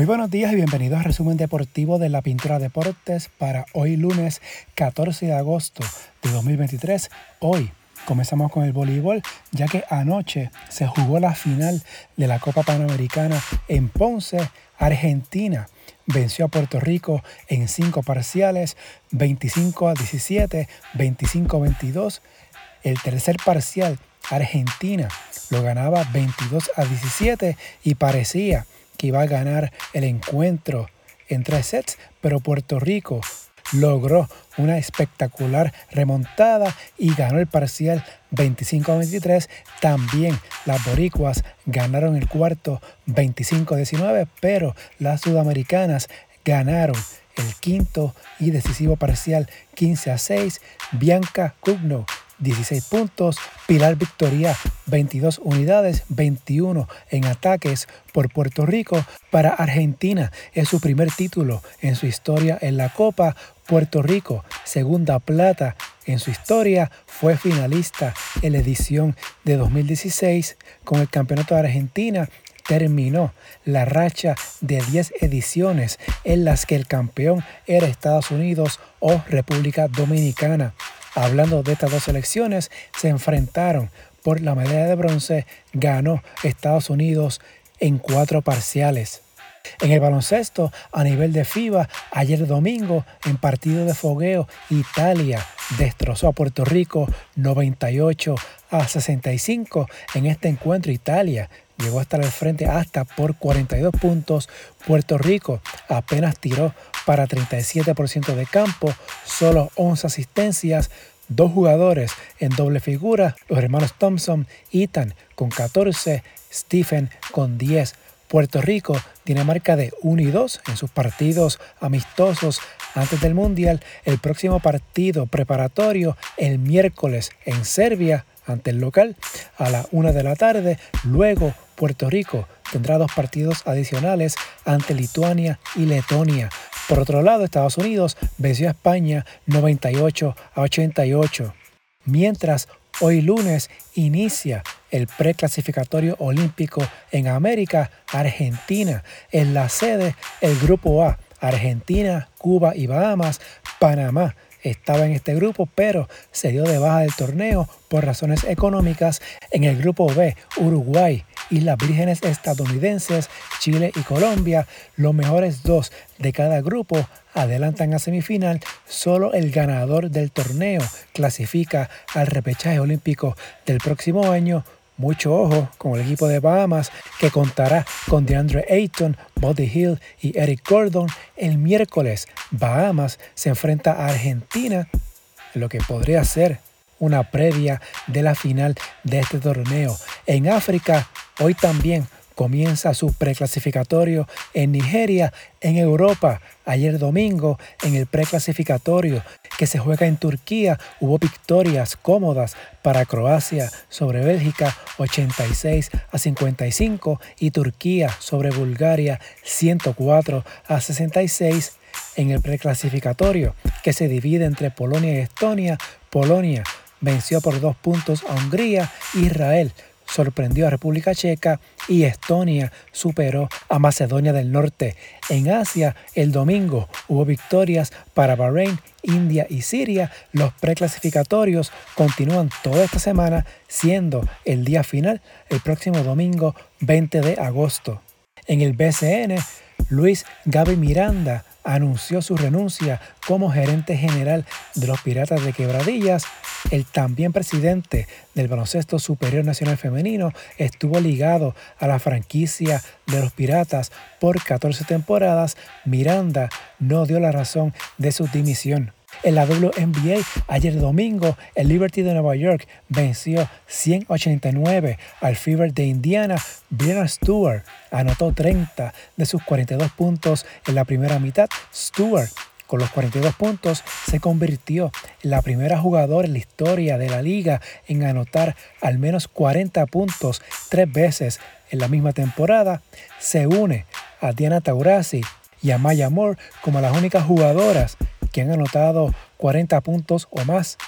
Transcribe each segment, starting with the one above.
Muy buenos días y bienvenidos al resumen deportivo de la Pintura Deportes para hoy lunes 14 de agosto de 2023. Hoy comenzamos con el voleibol ya que anoche se jugó la final de la Copa Panamericana en Ponce, Argentina. Venció a Puerto Rico en cinco parciales, 25 a 17, 25 a 22. El tercer parcial, Argentina, lo ganaba 22 a 17 y parecía que iba a ganar el encuentro en tres sets, pero Puerto Rico logró una espectacular remontada y ganó el parcial 25 a 23. También las boricuas ganaron el cuarto 25 a 19, pero las sudamericanas ganaron el quinto y decisivo parcial 15 a 6. Bianca Cugno 16 puntos. Pilar Victoria, 22 unidades, 21 en ataques por Puerto Rico. Para Argentina es su primer título en su historia en la Copa. Puerto Rico, segunda plata en su historia, fue finalista en la edición de 2016 con el Campeonato de Argentina terminó la racha de 10 ediciones en las que el campeón era Estados Unidos o República Dominicana. Hablando de estas dos selecciones, se enfrentaron por la medalla de bronce, ganó Estados Unidos en cuatro parciales. En el baloncesto, a nivel de FIBA, ayer domingo, en partido de fogueo, Italia destrozó a Puerto Rico 98 a 65. En este encuentro, Italia llegó a estar al frente hasta por 42 puntos. Puerto Rico apenas tiró para 37% de campo, solo 11 asistencias, dos jugadores en doble figura, los hermanos Thompson, Ethan con 14, Stephen con 10. Puerto Rico tiene marca de 1 y 2 en sus partidos amistosos antes del Mundial. El próximo partido preparatorio el miércoles en Serbia ante el local a la 1 de la tarde. Luego Puerto Rico tendrá dos partidos adicionales ante Lituania y Letonia. Por otro lado, Estados Unidos venció a España 98 a 88. Mientras hoy lunes inicia el preclasificatorio olímpico en América, Argentina, en la sede el Grupo A, Argentina, Cuba y Bahamas, Panamá estaba en este grupo, pero se dio de baja del torneo por razones económicas. En el grupo B, Uruguay, Islas Vírgenes estadounidenses, Chile y Colombia, los mejores dos de cada grupo adelantan a semifinal. Solo el ganador del torneo clasifica al repechaje olímpico del próximo año. Mucho ojo con el equipo de Bahamas que contará con DeAndre Ayton, Buddy Hill y Eric Gordon. El miércoles Bahamas se enfrenta a Argentina, lo que podría ser una previa de la final de este torneo. En África, hoy también comienza su preclasificatorio en Nigeria, en Europa. Ayer domingo, en el preclasificatorio que se juega en Turquía, hubo victorias cómodas para Croacia sobre Bélgica 86 a 55 y Turquía sobre Bulgaria 104 a 66 en el preclasificatorio que se divide entre Polonia y Estonia. Polonia venció por dos puntos a Hungría, Israel sorprendió a República Checa y Estonia superó a Macedonia del Norte. En Asia, el domingo hubo victorias para Bahrein, India y Siria. Los preclasificatorios continúan toda esta semana, siendo el día final el próximo domingo 20 de agosto. En el BCN, Luis Gaby Miranda anunció su renuncia como gerente general de los Piratas de Quebradillas. El también presidente del Baloncesto Superior Nacional Femenino estuvo ligado a la franquicia de los Piratas por 14 temporadas. Miranda no dio la razón de su dimisión. En la WNBA, ayer domingo, el Liberty de Nueva York venció 189 al Fever de Indiana. Brianna Stewart anotó 30 de sus 42 puntos en la primera mitad. Stewart con los 42 puntos, se convirtió en la primera jugadora en la historia de la liga en anotar al menos 40 puntos tres veces en la misma temporada. Se une a Diana Taurasi y a Maya Moore como las únicas jugadoras que han anotado 40 puntos o más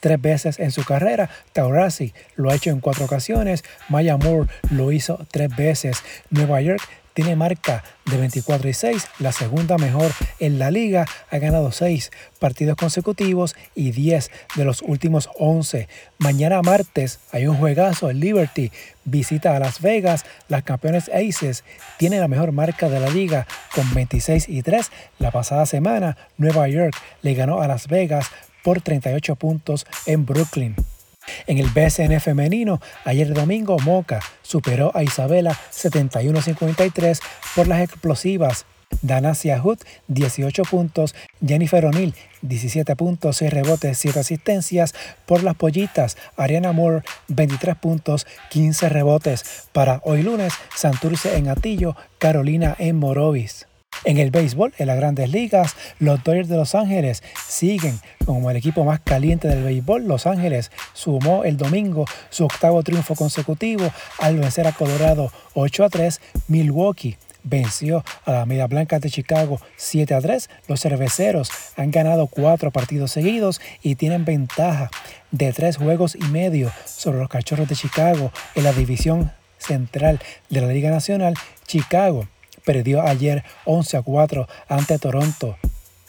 tres veces en su carrera. Taurasi lo ha hecho en cuatro ocasiones. Maya Moore lo hizo tres veces. Nueva York tiene marca de 24 y 6, la segunda mejor en la liga, ha ganado 6 partidos consecutivos y 10 de los últimos 11. Mañana martes hay un juegazo, el Liberty visita a Las Vegas, las campeones Aces tienen la mejor marca de la liga con 26 y 3. La pasada semana Nueva York le ganó a Las Vegas por 38 puntos en Brooklyn. En el BSN femenino, ayer domingo, Moca superó a Isabela 71-53 por las explosivas. Dana Siahut, 18 puntos. Jennifer O'Neill, 17 puntos, 6 rebotes, 7 asistencias. Por las pollitas, Ariana Moore, 23 puntos, 15 rebotes. Para hoy lunes, Santurce en Atillo, Carolina en Morovis. En el béisbol, en las grandes ligas, los Dodgers de Los Ángeles siguen como el equipo más caliente del béisbol. Los Ángeles sumó el domingo su octavo triunfo consecutivo al vencer a Colorado 8 a 3. Milwaukee venció a la Media Blanca de Chicago 7 a 3. Los cerveceros han ganado cuatro partidos seguidos y tienen ventaja de tres juegos y medio sobre los cachorros de Chicago en la división central de la Liga Nacional. Chicago perdió ayer 11 a 4 ante Toronto.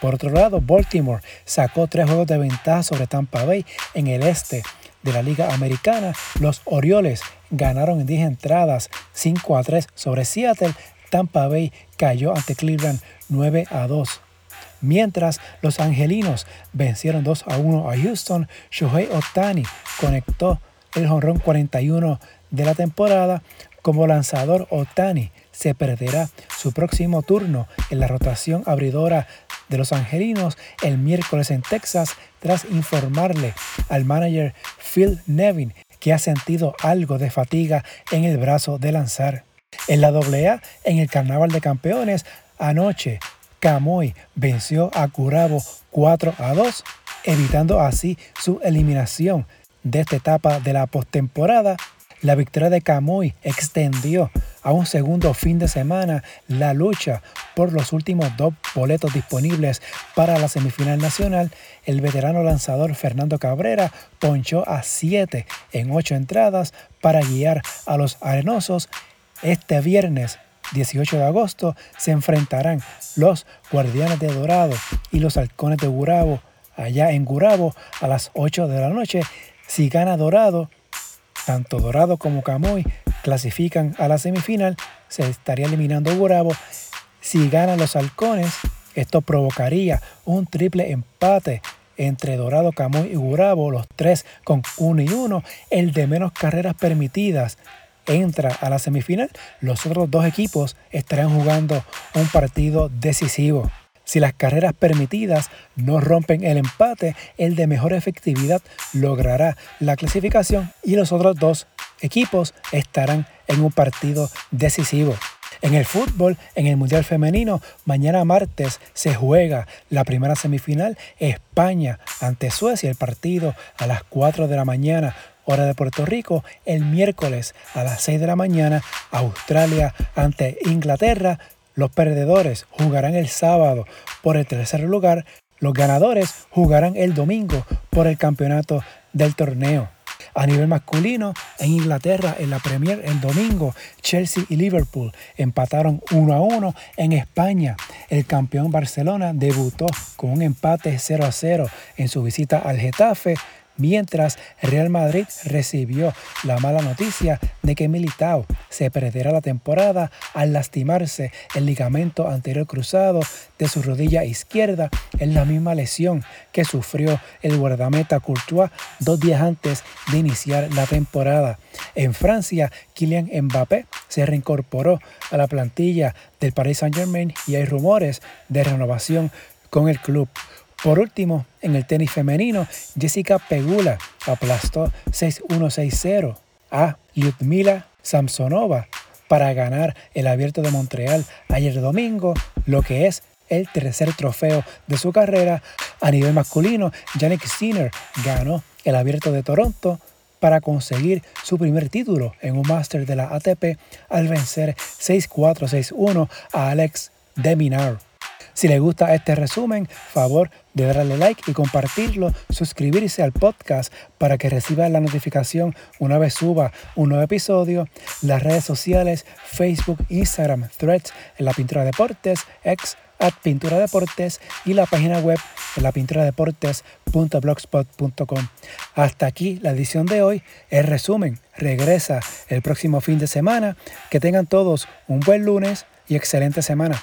Por otro lado, Baltimore sacó tres juegos de ventaja sobre Tampa Bay en el este de la Liga Americana. Los Orioles ganaron en 10 entradas 5 a 3 sobre Seattle. Tampa Bay cayó ante Cleveland 9 a 2. Mientras los angelinos vencieron 2 a 1 a Houston, Shohei Otani conectó el jonrón 41 de la temporada. Como lanzador, Otani se perderá su próximo turno en la rotación abridora de los Angelinos el miércoles en Texas tras informarle al manager Phil Nevin que ha sentido algo de fatiga en el brazo de lanzar. En la AA, en el Carnaval de Campeones, anoche Camoy venció a Curabo 4 a 2, evitando así su eliminación de esta etapa de la postemporada. La victoria de Camoy extendió a un segundo fin de semana la lucha por los últimos dos boletos disponibles para la semifinal nacional. El veterano lanzador Fernando Cabrera ponchó a 7 en 8 entradas para guiar a los arenosos. Este viernes 18 de agosto se enfrentarán los Guardianes de Dorado y los Halcones de Gurabo allá en Gurabo a las 8 de la noche. Si gana Dorado, tanto Dorado como Camoy clasifican a la semifinal, se estaría eliminando Gurabo. Si ganan los halcones, esto provocaría un triple empate entre Dorado, Camoy y Gurabo, los tres con uno y uno. El de menos carreras permitidas entra a la semifinal. Los otros dos equipos estarán jugando un partido decisivo. Si las carreras permitidas no rompen el empate, el de mejor efectividad logrará la clasificación y los otros dos equipos estarán en un partido decisivo. En el fútbol, en el Mundial Femenino, mañana martes se juega la primera semifinal España ante Suecia, el partido a las 4 de la mañana, hora de Puerto Rico, el miércoles a las 6 de la mañana, Australia ante Inglaterra, los perdedores jugarán el sábado por el tercer lugar. Los ganadores jugarán el domingo por el campeonato del torneo. A nivel masculino, en Inglaterra, en la Premier, el domingo, Chelsea y Liverpool empataron 1 a 1. En España, el campeón Barcelona debutó con un empate 0 a 0 en su visita al Getafe mientras Real Madrid recibió la mala noticia de que Militao se perderá la temporada al lastimarse el ligamento anterior cruzado de su rodilla izquierda en la misma lesión que sufrió el guardameta Courtois dos días antes de iniciar la temporada. En Francia, Kylian Mbappé se reincorporó a la plantilla del Paris Saint-Germain y hay rumores de renovación con el club. Por último, en el tenis femenino, Jessica Pegula aplastó 6-1-6-0 a Lyudmila Samsonova para ganar el Abierto de Montreal ayer domingo, lo que es el tercer trofeo de su carrera. A nivel masculino, Yannick Sinner ganó el Abierto de Toronto para conseguir su primer título en un máster de la ATP al vencer 6-4-6-1 a Alex Deminar. Si les gusta este resumen, favor de darle like y compartirlo, suscribirse al podcast para que reciba la notificación una vez suba un nuevo episodio, las redes sociales, Facebook, Instagram, Threads, en la pintura deportes, ex at Pintura Deportes y la página web de la pintura deportes.blogspot.com. Hasta aquí la edición de hoy. El resumen regresa el próximo fin de semana. Que tengan todos un buen lunes y excelente semana.